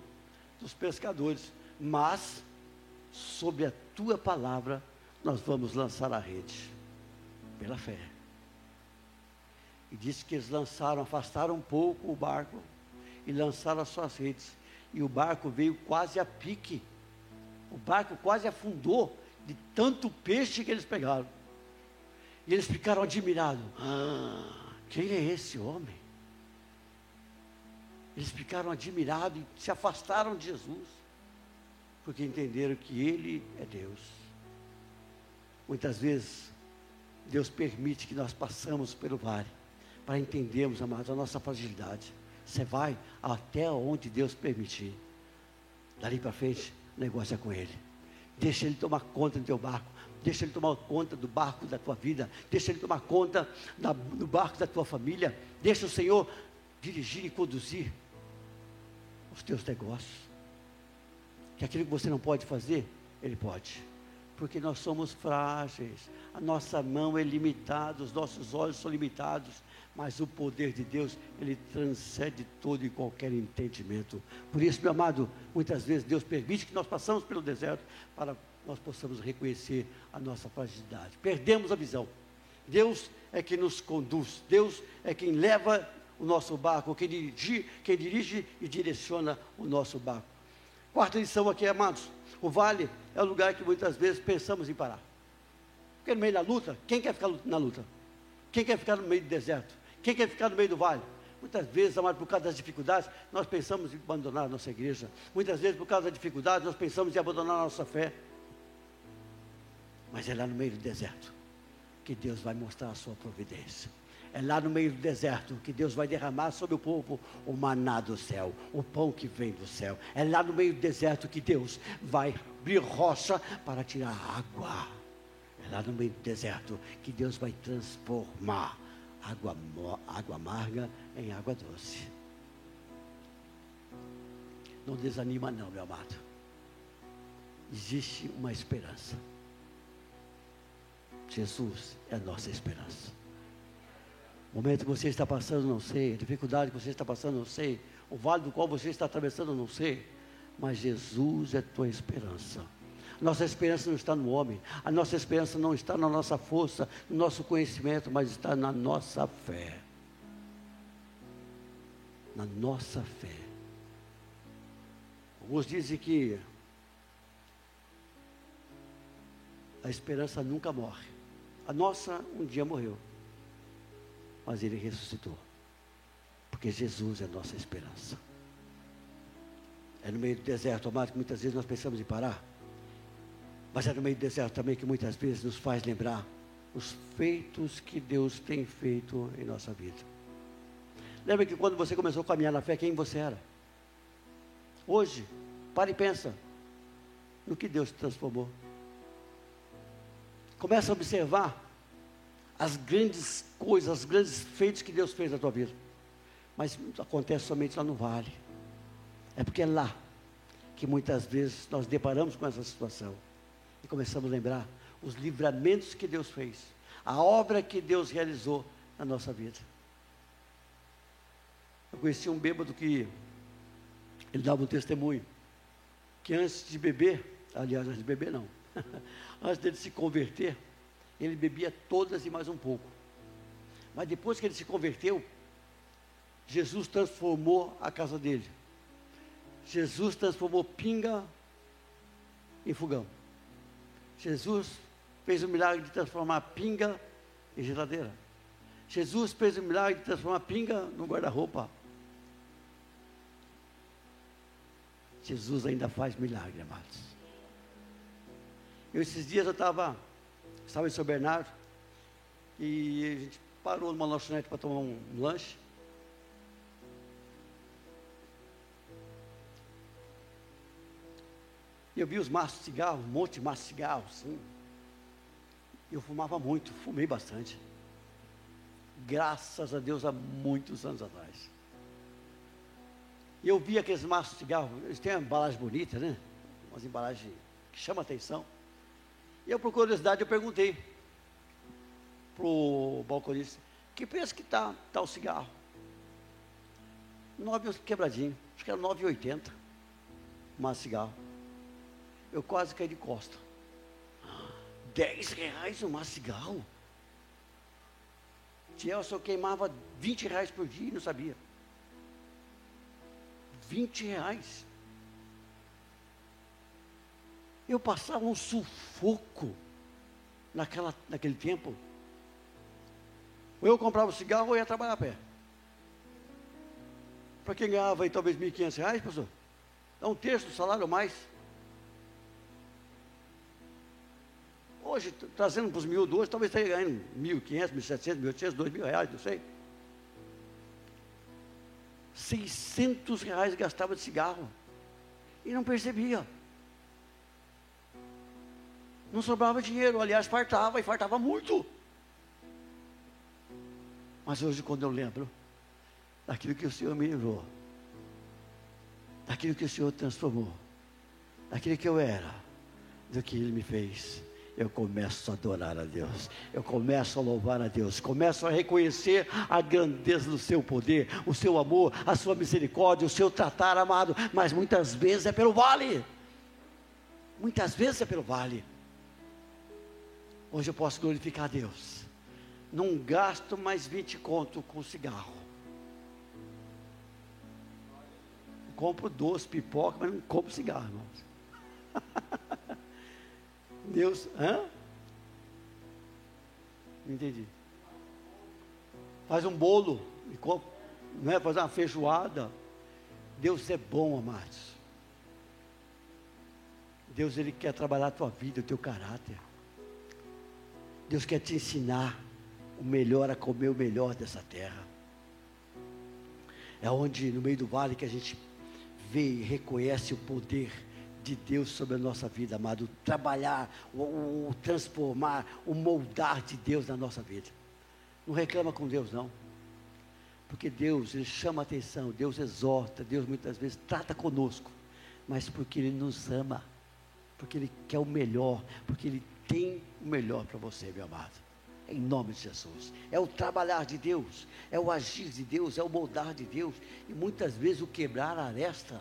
dos pescadores. Mas, sobre a tua palavra, nós vamos lançar a rede, pela fé. E disse que eles lançaram, afastaram um pouco o barco e lançaram as suas redes. E o barco veio quase a pique. O barco quase afundou de tanto peixe que eles pegaram. E eles ficaram admirados. Ah, quem é esse homem? Eles ficaram admirados e se afastaram de Jesus, porque entenderam que Ele é Deus. Muitas vezes, Deus permite que nós passamos pelo vale para entendermos, amados, a nossa fragilidade. Você vai até onde Deus permitir. Dali para frente, negócio é com Ele. Deixa Ele tomar conta do teu barco. Deixa Ele tomar conta do barco da tua vida. Deixa Ele tomar conta da, do barco da tua família. Deixa o Senhor dirigir e conduzir os teus negócios. Que aquilo que você não pode fazer, Ele pode. porque nós somos frágeis, a nossa mão é limitada, os nossos olhos são limitados, mas o poder de Deus, ele transcende todo e qualquer entendimento. Por isso, meu amado, muitas vezes Deus permite que nós passamos pelo deserto para nós possamos reconhecer a nossa fragilidade. Perdemos a visão. Deus é quem nos conduz, Deus é quem leva o nosso barco, quem dirige, quem dirige e direciona o nosso barco. Quarta lição aqui, amados. O vale é o lugar que muitas vezes pensamos em parar. Porque no meio da luta, quem quer ficar na luta? Quem quer ficar no meio do deserto? Quem quer ficar no meio do vale? Muitas vezes, amado, por causa das dificuldades, nós pensamos em abandonar a nossa igreja. Muitas vezes, por causa das dificuldades, nós pensamos em abandonar a nossa fé. Mas é lá no meio do deserto que Deus vai mostrar a sua providência. É lá no meio do deserto que Deus vai derramar sobre o povo o maná do céu, o pão que vem do céu. É lá no meio do deserto que Deus vai abrir rocha para tirar água. É lá no meio do deserto que Deus vai transformar água, água amarga em água doce. Não desanima não, meu amado. Existe uma esperança. Jesus é a nossa esperança. O momento que você está passando, não sei. A dificuldade que você está passando, não sei. O vale do qual você está atravessando, não sei. Mas Jesus é tua esperança. Nossa esperança não está no homem. A nossa esperança não está na nossa força, no nosso conhecimento, mas está na nossa fé. Na nossa fé. Alguns dizem que a esperança nunca morre. A nossa um dia morreu mas ele ressuscitou. Porque Jesus é a nossa esperança. É no meio do deserto, amado, que muitas vezes nós pensamos em parar. Mas é no meio do deserto também que muitas vezes nos faz lembrar os feitos que Deus tem feito em nossa vida. Lembra que quando você começou a caminhar na fé, quem você era? Hoje, pare e pensa no que Deus te transformou. Começa a observar as grandes coisas, os grandes feitos que Deus fez na tua vida. Mas acontece somente lá no vale. É porque é lá que muitas vezes nós deparamos com essa situação começamos a lembrar os livramentos que Deus fez, a obra que Deus realizou na nossa vida. Eu conheci um bêbado que ele dava um testemunho que antes de beber, aliás, antes de beber não, antes dele se converter, ele bebia todas e mais um pouco. Mas depois que ele se converteu, Jesus transformou a casa dele. Jesus transformou pinga em fogão. Jesus fez o milagre de transformar pinga em geladeira. Jesus fez o milagre de transformar pinga no guarda-roupa. Jesus ainda faz milagre, amados. Eu, esses dias eu estava estava em São Bernardo, e a gente parou numa lanchonete para tomar um, um lanche. Eu vi os maços de cigarro, um monte de maços de cigarro, assim. Eu fumava muito, fumei bastante. Graças a Deus, há muitos anos atrás. Eu vi aqueles maços de cigarro, eles têm uma embalagem bonita, né? Umas embalagens que chamam atenção. E eu, por curiosidade, eu perguntei para o balconista, que preço que está tá o cigarro? Nove quebradinho, acho que era 9,80 uma cigarro. Eu quase caí de costa. Dez reais uma cigarro? Tielson queimava 20 reais por dia e não sabia. 20 reais. Eu passava um sufoco naquela, naquele tempo. Ou eu comprava um cigarro ou ia trabalhar a pé. Para quem ganhava aí talvez 1.500 reais, pastor, é um terço do salário ou mais. Hoje, trazendo para os mil hoje, talvez esteja ganhando 1.500, 1.700, 1.800, 2.000 reais, não sei. 600 reais gastava de cigarro. E não percebia. Não sobrava dinheiro, aliás, fartava e fartava muito. Mas hoje, quando eu lembro daquilo que o Senhor me livrou, daquilo que o Senhor transformou, daquilo que eu era, do que Ele me fez, eu começo a adorar a Deus, eu começo a louvar a Deus, começo a reconhecer a grandeza do seu poder, o seu amor, a sua misericórdia, o seu tratar amado, mas muitas vezes é pelo vale, muitas vezes é pelo vale. Hoje eu posso glorificar a Deus, não gasto mais 20 conto com cigarro, compro doce, pipoca, mas não compro cigarro, irmãos. Deus, hã? Entendi. Faz um bolo, não é? Faz uma feijoada. Deus é bom, amados. Deus, Ele quer trabalhar a tua vida, o teu caráter. Deus quer te ensinar o melhor a comer o melhor dessa terra. É onde, no meio do vale, que a gente vê e reconhece o poder de Deus sobre a nossa vida, amado. Trabalhar, o, o, transformar, o moldar de Deus na nossa vida. Não reclama com Deus, não. Porque Deus, Ele chama a atenção, Deus exorta, Deus muitas vezes trata conosco. Mas porque Ele nos ama, porque Ele quer o melhor, porque Ele tem o melhor para você, meu amado. Em nome de Jesus. É o trabalhar de Deus, é o agir de Deus, é o moldar de Deus. E muitas vezes o quebrar a aresta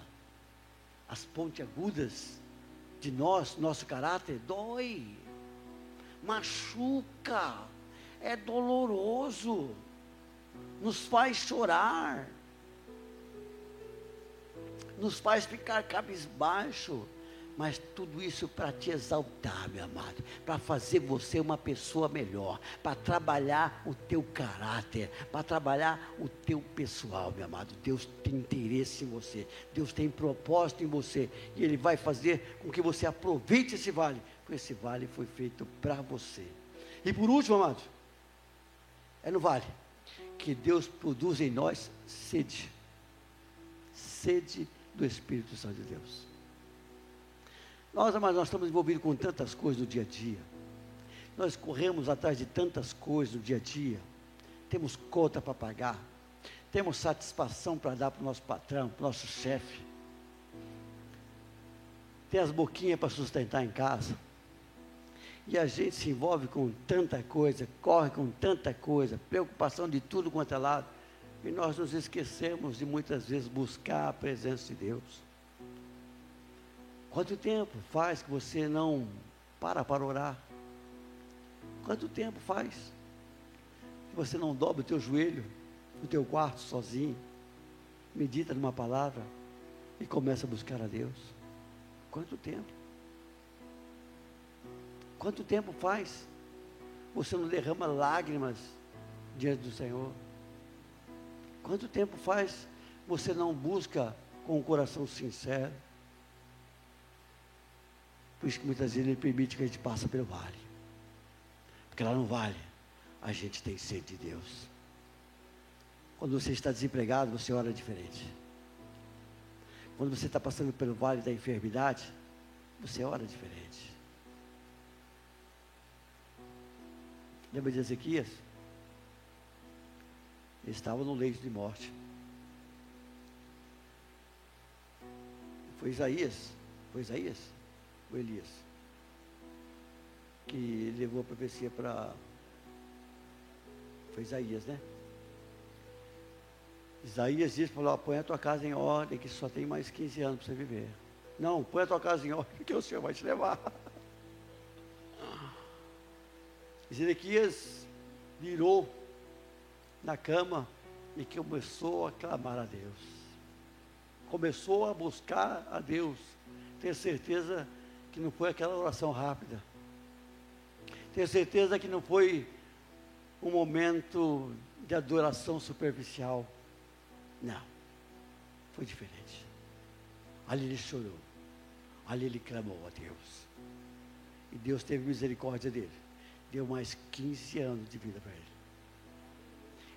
as pontiagudas de nós, nosso caráter, dói, machuca, é doloroso, nos faz chorar, nos faz ficar cabisbaixo, mas tudo isso para te exaltar, meu amado, para fazer você uma pessoa melhor, para trabalhar o teu caráter, para trabalhar o teu pessoal, meu amado. Deus tem interesse em você, Deus tem propósito em você, e Ele vai fazer com que você aproveite esse vale, porque esse vale foi feito para você. E por último, amado, é no vale que Deus produz em nós sede, sede do Espírito Santo de Deus. Nós, mas nós estamos envolvidos com tantas coisas no dia a dia. Nós corremos atrás de tantas coisas no dia a dia. Temos conta para pagar. Temos satisfação para dar para o nosso patrão, para o nosso chefe. Tem as boquinhas para sustentar em casa. E a gente se envolve com tanta coisa, corre com tanta coisa, preocupação de tudo quanto é lado. E nós nos esquecemos de muitas vezes buscar a presença de Deus. Quanto tempo faz que você não para para orar? Quanto tempo faz que você não dobra o teu joelho no teu quarto sozinho, medita numa palavra e começa a buscar a Deus? Quanto tempo? Quanto tempo faz você não derrama lágrimas diante do Senhor? Quanto tempo faz você não busca com o coração sincero? Por isso que muitas vezes Ele permite que a gente passe pelo vale. Porque lá no vale, a gente tem sede de Deus. Quando você está desempregado, você ora diferente. Quando você está passando pelo vale da enfermidade, você ora diferente. Lembra de Ezequias? Ele estava no leito de morte. Foi Isaías. Foi Isaías o Elias, que levou a profecia para. Foi Isaías, né? Isaías disse: falou, põe a tua casa em ordem, que só tem mais 15 anos para você viver. Não, põe a tua casa em ordem, que o Senhor vai te levar. Ezequias virou na cama e começou a clamar a Deus. Começou a buscar a Deus. Tenho certeza que não foi aquela oração rápida. Tenho certeza que não foi um momento de adoração superficial. Não. Foi diferente. Ali ele chorou. Ali ele clamou a Deus. E Deus teve misericórdia dele. Deu mais 15 anos de vida para ele.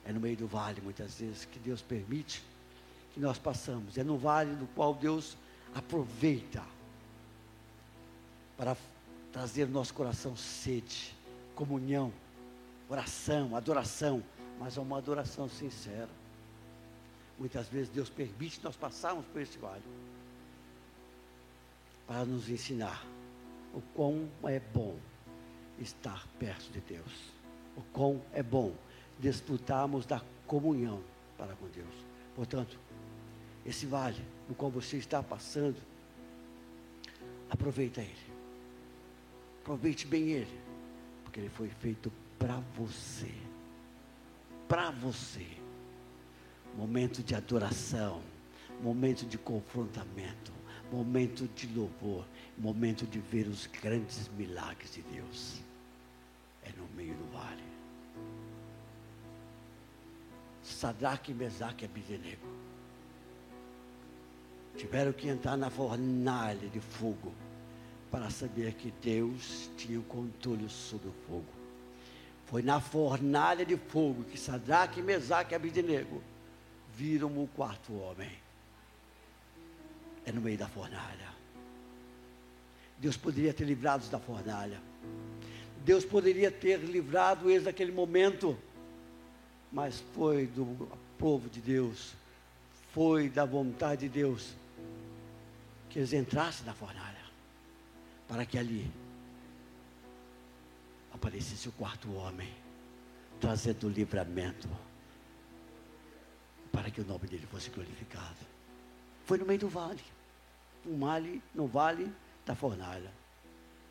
É no meio do vale, muitas vezes, que Deus permite que nós passamos. É no vale do qual Deus aproveita para trazer no nosso coração sede, comunhão, oração, adoração, mas é uma adoração sincera. Muitas vezes Deus permite nós passarmos por esse vale para nos ensinar o quão é bom estar perto de Deus. O quão é bom desfrutarmos da comunhão para com Deus. Portanto, esse vale no qual você está passando, aproveita ele. Aproveite bem ele, porque ele foi feito para você. Para você. Momento de adoração, momento de confrontamento, momento de louvor, momento de ver os grandes milagres de Deus. É no meio do vale. Sadraque, Mesaque e Abidenego tiveram que entrar na fornalha de fogo para saber que Deus tinha o controle sobre o fogo. Foi na fornalha de fogo que Sadraque, Mesaque e Abidenego viram o quarto homem. É no meio da fornalha. Deus poderia ter livrado da fornalha. Deus poderia ter livrado eles daquele momento. Mas foi do povo de Deus, foi da vontade de Deus que eles entrassem na fornalha, para que ali aparecesse o quarto homem, trazendo o livramento, para que o nome dele fosse glorificado. Foi no meio do vale, um vale, no vale da fornalha.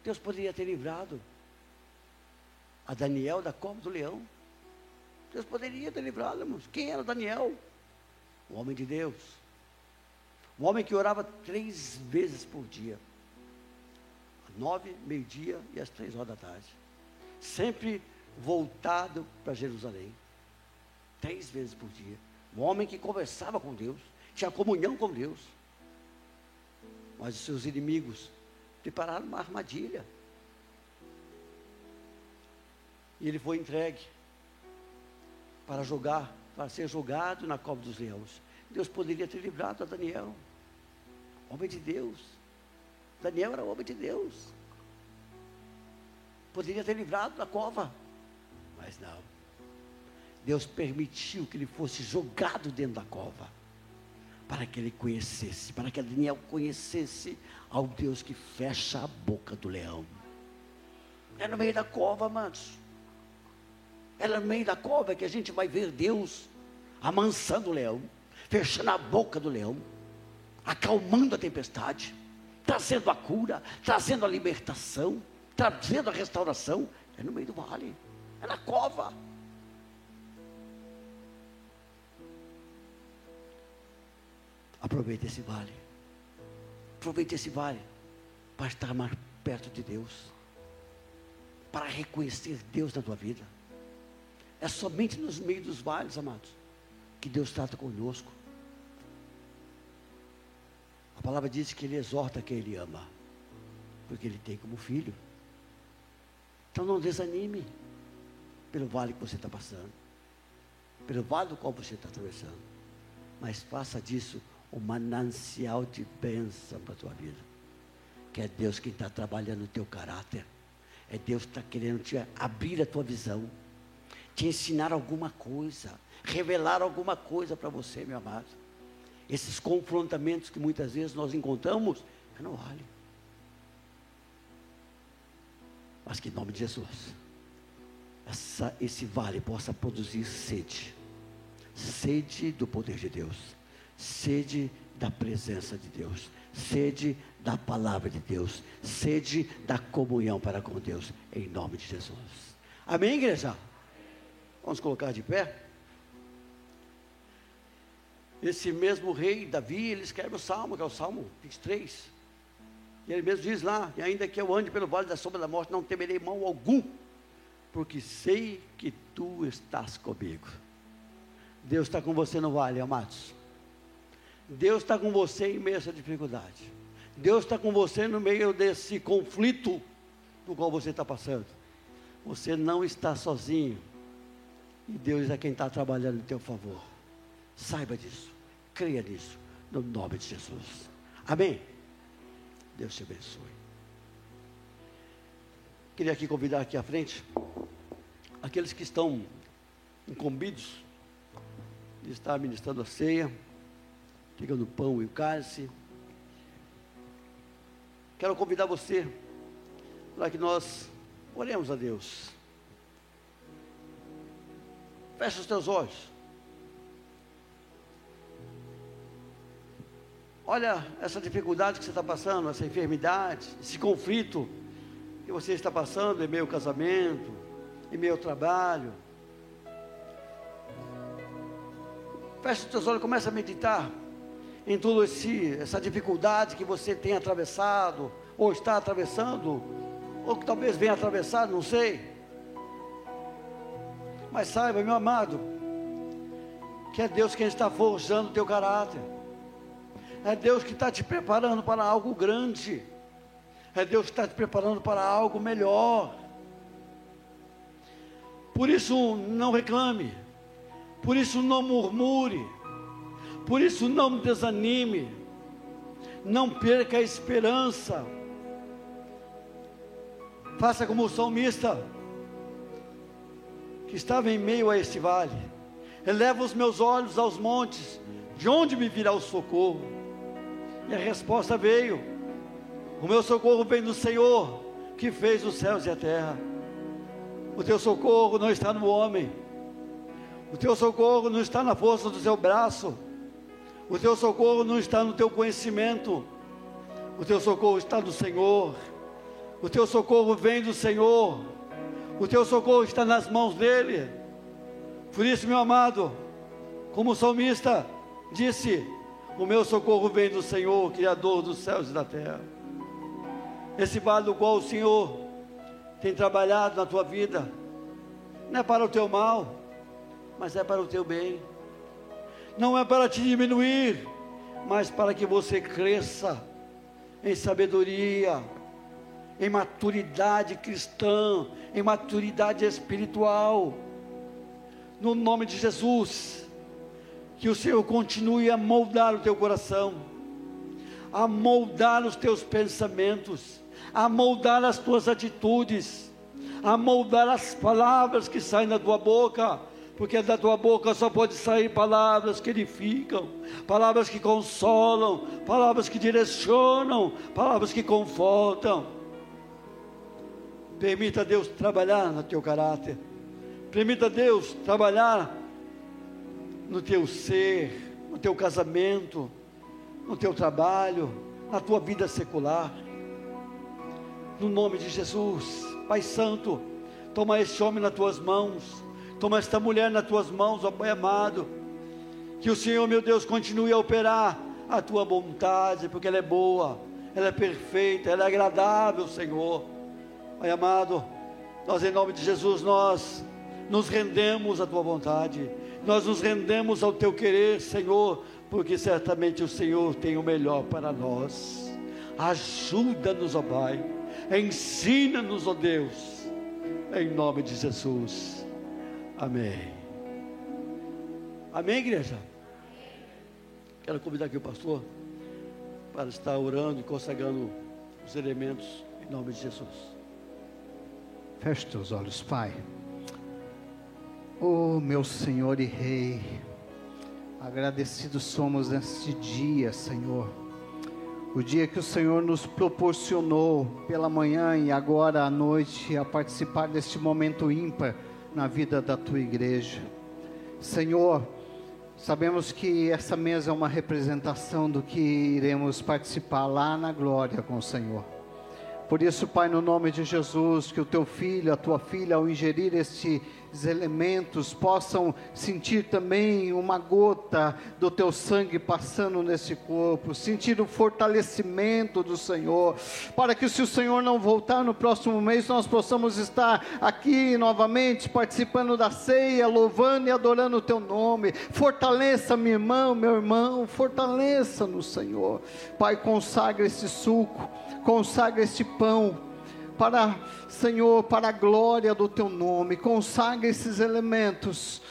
Deus poderia ter livrado a Daniel da cova do leão. Deus poderia ter livrado. Quem era Daniel? O homem de Deus um homem que orava três vezes por dia. Nove, meio-dia e às três horas da tarde. Sempre voltado para Jerusalém. Três vezes por dia. Um homem que conversava com Deus, tinha comunhão com Deus. Mas os seus inimigos prepararam uma armadilha. E ele foi entregue para jogar, para ser jogado na cova dos leões. Deus poderia ter livrado a Daniel. Homem de Deus. Daniel era homem de Deus. Poderia ter livrado da cova. Mas não. Deus permitiu que ele fosse jogado dentro da cova. Para que ele conhecesse, para que Daniel conhecesse ao Deus que fecha a boca do leão. É no meio da cova, amados. É no meio da cova que a gente vai ver Deus amansando o leão fechando a boca do leão, acalmando a tempestade, trazendo a cura, trazendo a libertação, trazendo a restauração. É no meio do vale, é na cova. Aproveite esse vale. Aproveite esse vale para estar mais perto de Deus. Para reconhecer Deus na tua vida. É somente nos meios dos vales, amados, que Deus trata conosco. A palavra diz que ele exorta quem ele ama, porque ele tem como filho. Então não desanime pelo vale que você está passando, pelo vale do qual você está atravessando, mas faça disso um manancial de bênção para a tua vida. Que é Deus quem está trabalhando o teu caráter, é Deus que está querendo te abrir a tua visão, te ensinar alguma coisa, revelar alguma coisa para você, meu amado. Esses confrontamentos que muitas vezes nós encontramos é no vale. Mas que em nome de Jesus, essa, esse vale possa produzir sede, sede do poder de Deus, sede da presença de Deus, sede da palavra de Deus, sede da comunhão para com Deus, em nome de Jesus. Amém, igreja? Vamos colocar de pé? Esse mesmo rei, Davi, ele escreve o Salmo, que é o Salmo 23. E ele mesmo diz lá: E ainda que eu ande pelo vale da sombra da morte, não temerei mal algum, porque sei que tu estás comigo. Deus está com você no vale, amados. Deus está com você em meio a essa dificuldade. Deus está com você no meio desse conflito do qual você está passando. Você não está sozinho. E Deus é quem está trabalhando em teu favor. Saiba disso. Creia nisso. No nome de Jesus. Amém? Deus te abençoe. Queria aqui convidar aqui à frente aqueles que estão incumbidos de estar ministrando a ceia, pegando o pão e o cálice. Quero convidar você para que nós oremos a Deus. Feche os teus olhos. Olha essa dificuldade que você está passando, essa enfermidade, esse conflito que você está passando em meio ao casamento, em meio ao trabalho. Feche os teus olhos comece a meditar em toda essa dificuldade que você tem atravessado, ou está atravessando, ou que talvez venha atravessar, não sei. Mas saiba, meu amado, que é Deus quem está forjando o teu caráter. É Deus que está te preparando para algo grande. É Deus que está te preparando para algo melhor. Por isso não reclame. Por isso não murmure. Por isso não desanime. Não perca a esperança. Faça como o salmista, que estava em meio a este vale. Eleva os meus olhos aos montes, de onde me virá o socorro? E a resposta veio: O meu socorro vem do Senhor, que fez os céus e a terra. O teu socorro não está no homem, o teu socorro não está na força do teu braço, o teu socorro não está no teu conhecimento, o teu socorro está no Senhor, o teu socorro vem do Senhor, o teu socorro está nas mãos dEle. Por isso, meu amado, como o salmista disse: o meu socorro vem do Senhor, Criador dos céus e da terra. Esse vale do qual o Senhor tem trabalhado na tua vida, não é para o teu mal, mas é para o teu bem. Não é para te diminuir, mas para que você cresça em sabedoria, em maturidade cristã, em maturidade espiritual. No nome de Jesus que o Senhor continue a moldar o teu coração, a moldar os teus pensamentos, a moldar as tuas atitudes, a moldar as palavras que saem da tua boca, porque da tua boca só pode sair palavras que edificam, palavras que consolam, palavras que direcionam, palavras que confortam. Permita Deus trabalhar no teu caráter. Permita Deus trabalhar no teu ser, no teu casamento, no teu trabalho, na tua vida secular. No nome de Jesus, Pai Santo, toma este homem nas tuas mãos, toma esta mulher nas tuas mãos, ó Pai amado. Que o Senhor, meu Deus, continue a operar a tua vontade, porque ela é boa, ela é perfeita, ela é agradável, Senhor. Pai amado, nós em nome de Jesus, nós nos rendemos à tua vontade nós nos rendemos ao teu querer, Senhor, porque certamente o Senhor tem o melhor para nós. Ajuda-nos, ó Pai. Ensina-nos, ó Deus. Em nome de Jesus. Amém. Amém, igreja? Quero convidar aqui o pastor para estar orando e consagrando os elementos em nome de Jesus. Feche teus olhos, Pai. Oh, meu Senhor e Rei, agradecidos somos neste dia, Senhor. O dia que o Senhor nos proporcionou pela manhã e agora à noite a participar deste momento ímpar na vida da tua igreja. Senhor, sabemos que essa mesa é uma representação do que iremos participar lá na glória com o Senhor. Por isso, Pai, no nome de Jesus, que o teu filho, a tua filha, ao ingerir este elementos possam sentir também uma gota do teu sangue passando nesse corpo, sentir o fortalecimento do Senhor, para que se o Senhor não voltar no próximo mês, nós possamos estar aqui novamente participando da ceia, louvando e adorando o teu nome. Fortaleça, minha irmã, meu irmão, fortaleça no Senhor. Pai, consagra esse suco, consagra este pão para, Senhor, para a glória do teu nome. Consagra esses elementos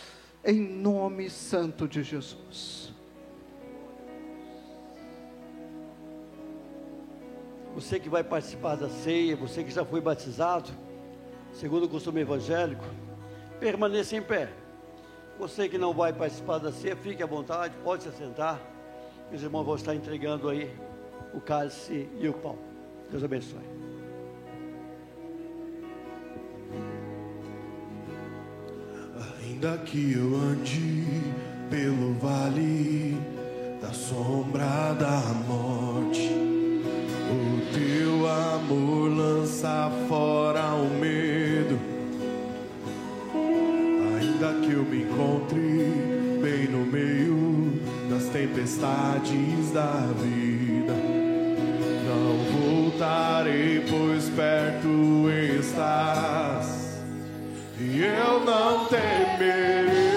em nome santo de Jesus. Você que vai participar da ceia, você que já foi batizado, segundo o costume evangélico, permaneça em pé. Você que não vai participar da ceia, fique à vontade, pode se sentar. Os irmãos vão estar entregando aí o cálice e o pão. Deus abençoe. Ainda que eu ande pelo vale da sombra da morte, o teu amor lança fora o medo. Ainda que eu me encontre bem no meio das tempestades da vida, não voltarei, pois perto estás e eu não temerei.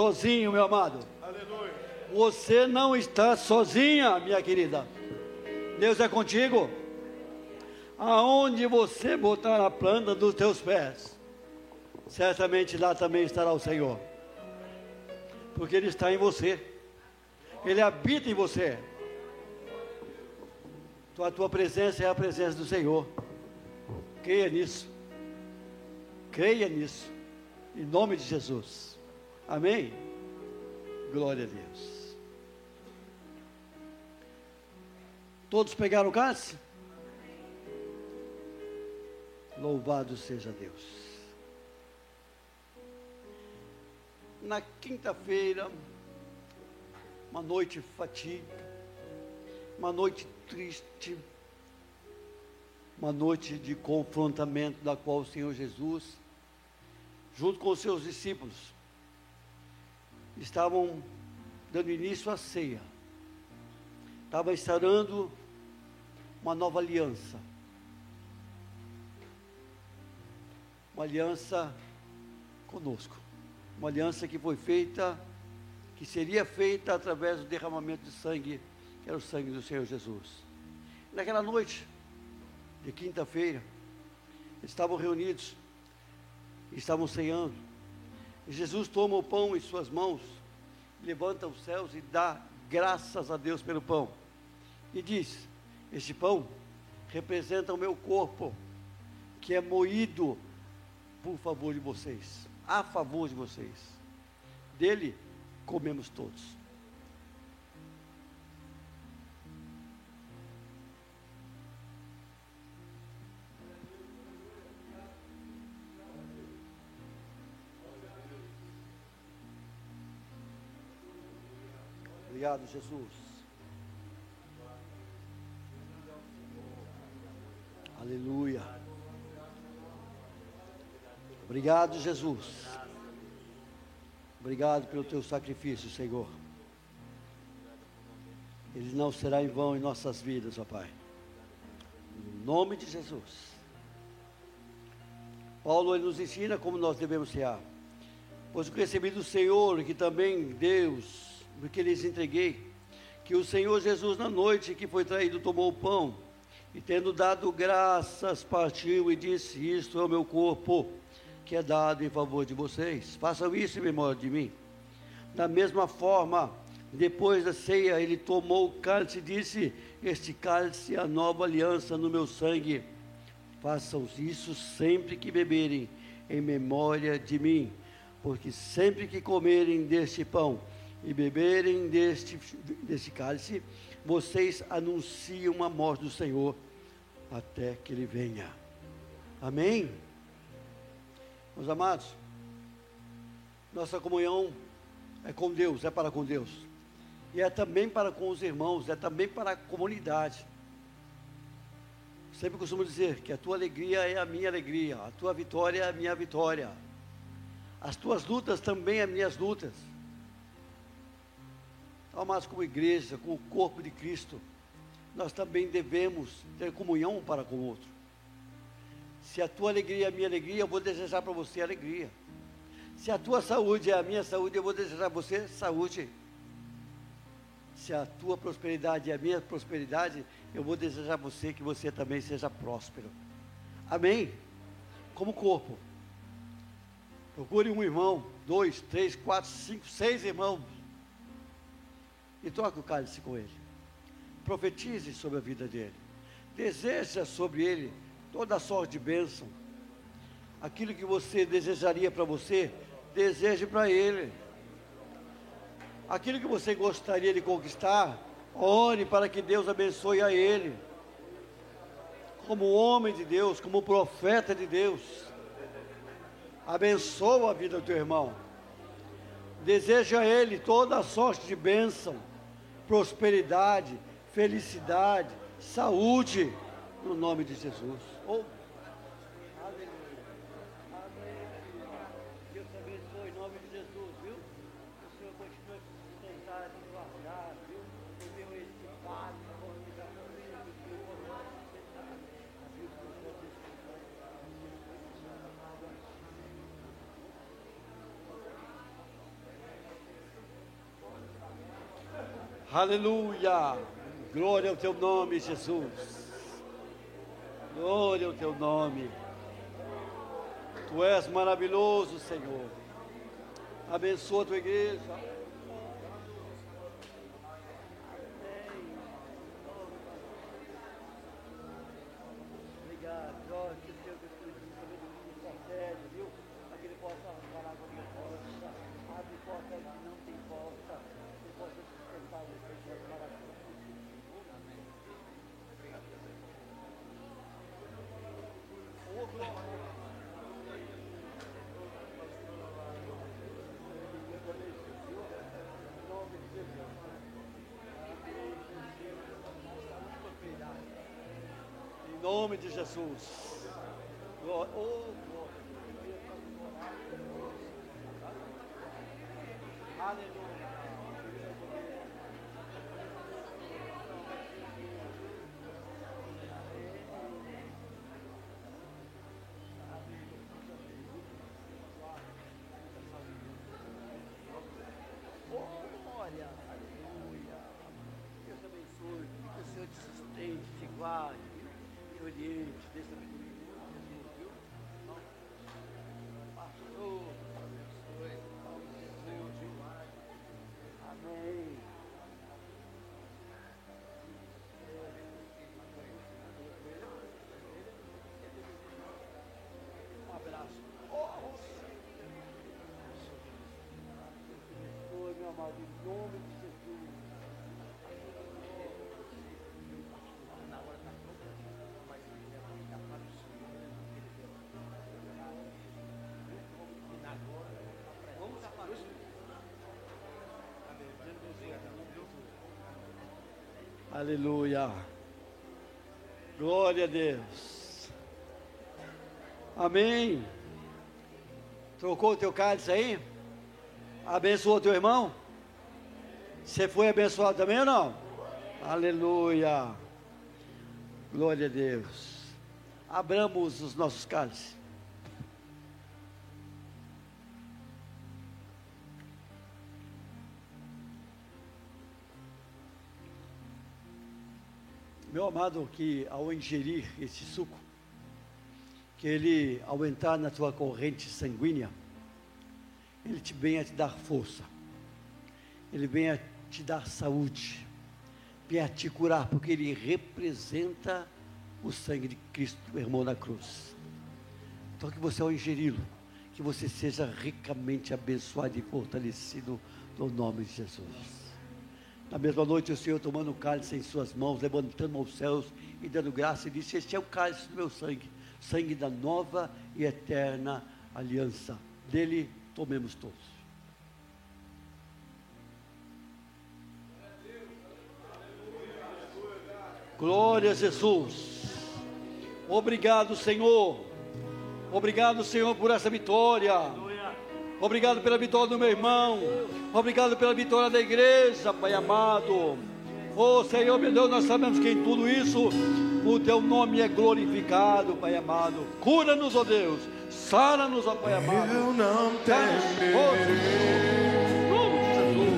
sozinho, meu amado. Aleluia. Você não está sozinha, minha querida. Deus é contigo. Aonde você botar a planta dos teus pés, certamente lá também estará o Senhor. Porque Ele está em você. Ele habita em você. Então a tua presença é a presença do Senhor. Creia nisso. Creia nisso. Em nome de Jesus. Amém? Glória a Deus. Todos pegaram o cálice? Louvado seja Deus. Na quinta-feira, uma noite fatídica, uma noite triste, uma noite de confrontamento da qual o Senhor Jesus, junto com os seus discípulos, estavam dando início à ceia, estava instaurando uma nova aliança. Uma aliança conosco. Uma aliança que foi feita, que seria feita através do derramamento de sangue, que era o sangue do Senhor Jesus. Naquela noite, de quinta-feira, estavam reunidos, estavam ceando. Jesus toma o pão em suas mãos, levanta os céus e dá graças a Deus pelo pão. E diz: Este pão representa o meu corpo, que é moído por favor de vocês, a favor de vocês. Dele comemos todos. Obrigado, Jesus. Aleluia. Obrigado, Jesus. Obrigado pelo teu sacrifício, Senhor. Ele não será em vão em nossas vidas, ó Pai. No nome de Jesus. Paulo ele nos ensina como nós devemos ser. Pois o que recebi do Senhor, que também Deus porque lhes entreguei, que o Senhor Jesus, na noite que foi traído, tomou o pão, e tendo dado graças, partiu e disse: Isto é o meu corpo, que é dado em favor de vocês. Façam isso em memória de mim. Da mesma forma, depois da ceia, ele tomou o cálice e disse: Este cálice é a nova aliança no meu sangue. Façam isso sempre que beberem, em memória de mim. Porque sempre que comerem deste pão e beberem deste, deste cálice, vocês anunciam a morte do Senhor até que ele venha. Amém? Meus amados, nossa comunhão é com Deus, é para com Deus. E é também para com os irmãos, é também para a comunidade. Sempre costumo dizer que a tua alegria é a minha alegria, a tua vitória é a minha vitória. As tuas lutas também é minhas lutas. Amados, como igreja, com o corpo de Cristo, nós também devemos ter comunhão um para com o outro. Se a tua alegria é a minha alegria, eu vou desejar para você alegria. Se a tua saúde é a minha saúde, eu vou desejar a você saúde. Se a tua prosperidade é a minha prosperidade, eu vou desejar a você que você também seja próspero. Amém? Como corpo. Procure um irmão, dois, três, quatro, cinco, seis irmãos e troque o cálice com ele. Profetize sobre a vida dele. Deseja sobre ele toda sorte de bênção. Aquilo que você desejaria para você, deseje para ele. Aquilo que você gostaria de conquistar, ore para que Deus abençoe a ele. Como homem de Deus, como profeta de Deus, abençoa a vida do teu irmão. Deseja a ele toda a sorte de bênção prosperidade, felicidade, saúde, no nome de Jesus. Oh. Deus te abençoe em nome de Jesus, viu? O Senhor continue a sustentar e guardar, viu? O meu estipado, a organização do Senhor, Aleluia! Glória ao teu nome, Jesus. Glória ao teu nome. Tu és maravilhoso, Senhor. Abençoa a tua igreja. Obrigado, Jorge, que o Senhor Espírito de sabedoria e viu? Para que ele possa falar com a minha força. Abre porta que não tem porta. Que possa sustentar o Senhor maravilhoso. Oh, glória. nome de Jesus. Glória. Oh, glória. Aleluia. Glória, aleluia. Deus te abençoe, que o Senhor te sustente, te guarde, te oriente, dê sabedoria. Jesus, viu? Pastor, abençoe. Senhor, te guarde. Amém. Um abraço. Oh, Amado, em nome de Jesus. Vamos aparecer. Aleluia. Glória a Deus. Amém. Trocou o teu cálice aí? Abençoou teu irmão? Você foi abençoado também ou não? Aleluia. Glória a Deus. Abramos os nossos cálices. Meu amado, que ao ingerir esse suco, que ele, ao entrar na tua corrente sanguínea, ele te venha te dar força, ele venha te dar saúde, venha te curar, porque ele representa o sangue de Cristo, irmão na cruz. Então, que você, ao ingeri-lo, que você seja ricamente abençoado e fortalecido no nome de Jesus. Na mesma noite, o Senhor tomando o cálice em suas mãos, levantando aos céus e dando graça, e disse: Este é o cálice do meu sangue, sangue da nova e eterna aliança. Dele tomemos todos. Glória a Jesus. Obrigado, Senhor. Obrigado, Senhor, por essa vitória. Obrigado pela vitória do meu irmão. Obrigado pela vitória da igreja, Pai amado. Oh Senhor, meu Deus, nós sabemos que em tudo isso o teu nome é glorificado, Pai amado. Cura-nos, ó Deus. Sara-nos, ó Pai amado. Eu não temerei. Em nome de Jesus.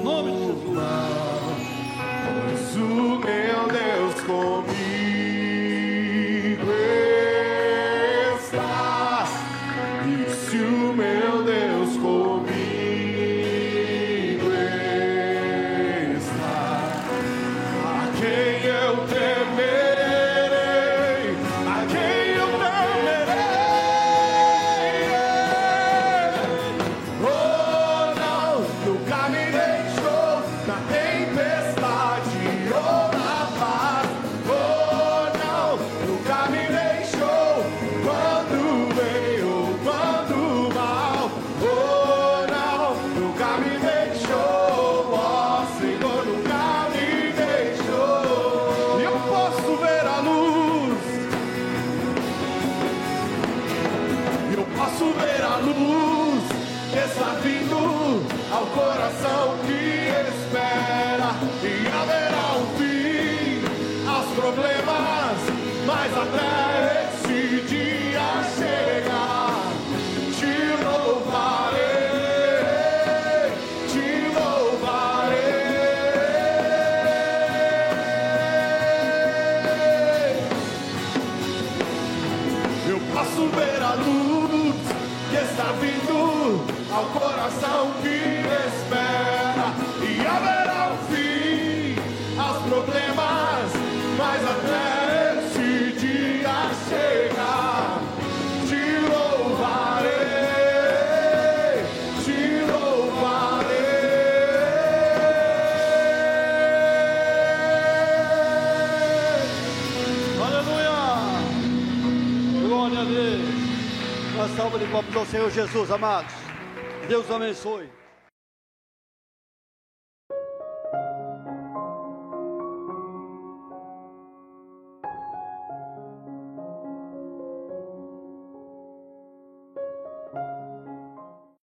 Em nome de Jesus. Comigo está. E se o meu ao Senhor Jesus, amados. Deus abençoe.